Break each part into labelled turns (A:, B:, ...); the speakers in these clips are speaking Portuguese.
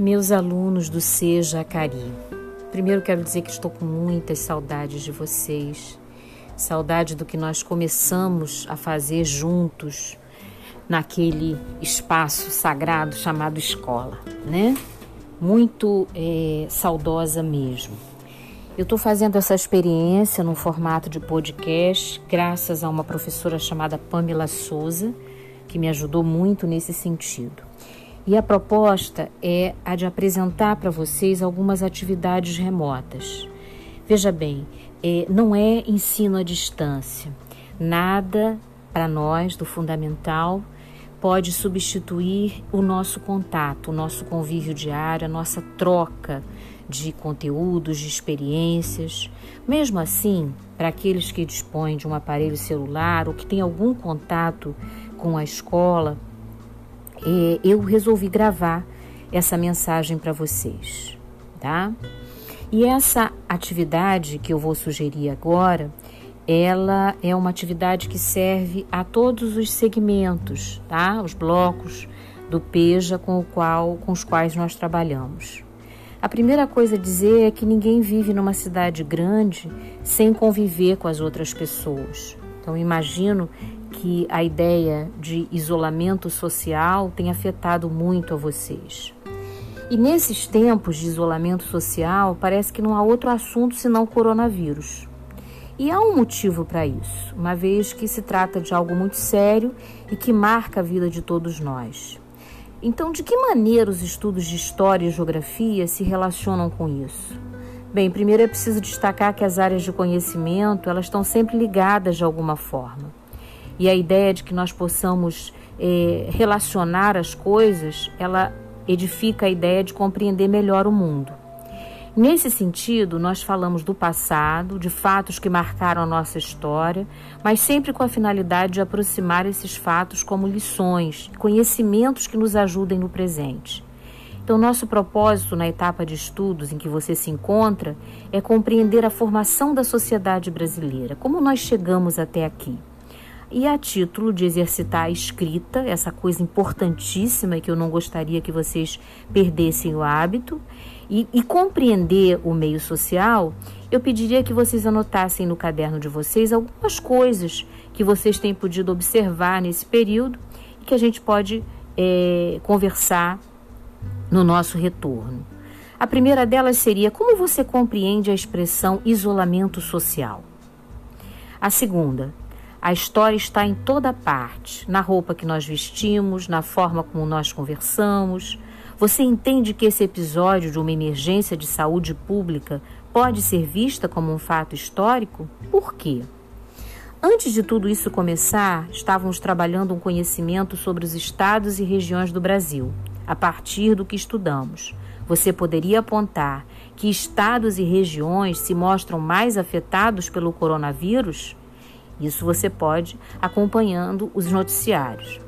A: Meus alunos do Seja Acari, primeiro quero dizer que estou com muitas saudades de vocês, saudade do que nós começamos a fazer juntos naquele espaço sagrado chamado escola, né? Muito é, saudosa mesmo. Eu estou fazendo essa experiência no formato de podcast, graças a uma professora chamada Pamela Souza, que me ajudou muito nesse sentido. E a proposta é a de apresentar para vocês algumas atividades remotas. Veja bem, é, não é ensino à distância. Nada para nós do fundamental pode substituir o nosso contato, o nosso convívio diário, a nossa troca de conteúdos, de experiências. Mesmo assim, para aqueles que dispõem de um aparelho celular ou que têm algum contato com a escola, é, eu resolvi gravar essa mensagem para vocês, tá? E essa atividade que eu vou sugerir agora, ela é uma atividade que serve a todos os segmentos, tá? Os blocos do PEJA com, o qual, com os quais nós trabalhamos. A primeira coisa a dizer é que ninguém vive numa cidade grande sem conviver com as outras pessoas. Então, imagino que a ideia de isolamento social tem afetado muito a vocês. E nesses tempos de isolamento social, parece que não há outro assunto senão o coronavírus. E há um motivo para isso, uma vez que se trata de algo muito sério e que marca a vida de todos nós. Então, de que maneira os estudos de história e geografia se relacionam com isso? Bem, primeiro é preciso destacar que as áreas de conhecimento, elas estão sempre ligadas de alguma forma e a ideia de que nós possamos é, relacionar as coisas, ela edifica a ideia de compreender melhor o mundo. Nesse sentido, nós falamos do passado, de fatos que marcaram a nossa história, mas sempre com a finalidade de aproximar esses fatos como lições, conhecimentos que nos ajudem no presente. Então, nosso propósito na etapa de estudos em que você se encontra é compreender a formação da sociedade brasileira, como nós chegamos até aqui e a título de exercitar a escrita, essa coisa importantíssima que eu não gostaria que vocês perdessem o hábito, e, e, compreender o meio social, eu pediria que vocês anotassem no caderno de vocês algumas coisas que vocês têm podido observar nesse período e que a gente pode é, conversar no nosso retorno. A primeira delas seria como você compreende a expressão isolamento social. A segunda, a história está em toda parte, na roupa que nós vestimos, na forma como nós conversamos. Você entende que esse episódio de uma emergência de saúde pública pode ser vista como um fato histórico? Por quê? Antes de tudo isso começar, estávamos trabalhando um conhecimento sobre os estados e regiões do Brasil, a partir do que estudamos. Você poderia apontar que estados e regiões se mostram mais afetados pelo coronavírus? Isso você pode acompanhando os noticiários.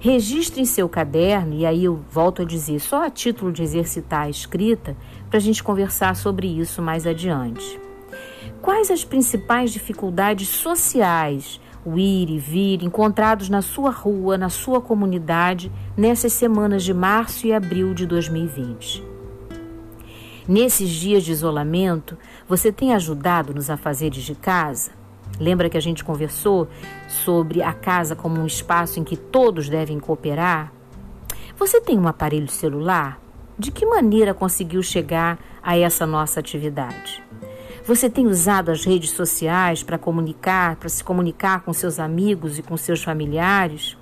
A: Registre em seu caderno, e aí eu volto a dizer, só a título de exercitar a escrita, para a gente conversar sobre isso mais adiante. Quais as principais dificuldades sociais, o ir e vir, encontrados na sua rua, na sua comunidade, nessas semanas de março e abril de 2020? Nesses dias de isolamento, você tem ajudado nos afazeres de casa? Lembra que a gente conversou sobre a casa como um espaço em que todos devem cooperar? Você tem um aparelho celular? De que maneira conseguiu chegar a essa nossa atividade? Você tem usado as redes sociais para comunicar, para se comunicar com seus amigos e com seus familiares?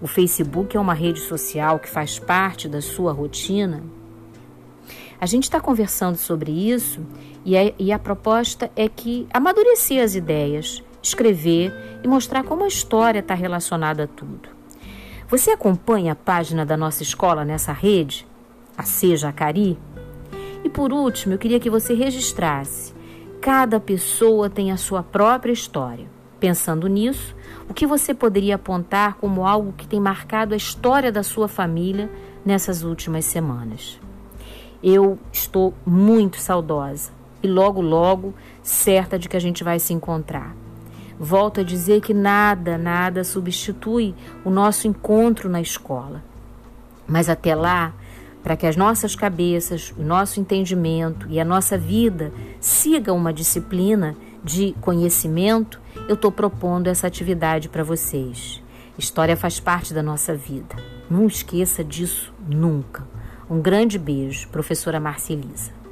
A: O Facebook é uma rede social que faz parte da sua rotina? A gente está conversando sobre isso e a, e a proposta é que amadurecer as ideias, escrever e mostrar como a história está relacionada a tudo. Você acompanha a página da nossa escola nessa rede, a Seja Acari? E por último, eu queria que você registrasse. Cada pessoa tem a sua própria história. Pensando nisso, o que você poderia apontar como algo que tem marcado a história da sua família nessas últimas semanas? Eu estou muito saudosa e logo, logo, certa de que a gente vai se encontrar. Volto a dizer que nada, nada substitui o nosso encontro na escola. Mas até lá, para que as nossas cabeças, o nosso entendimento e a nossa vida sigam uma disciplina de conhecimento, eu estou propondo essa atividade para vocês. História faz parte da nossa vida. Não esqueça disso nunca. Um grande beijo, professora Marcelisa.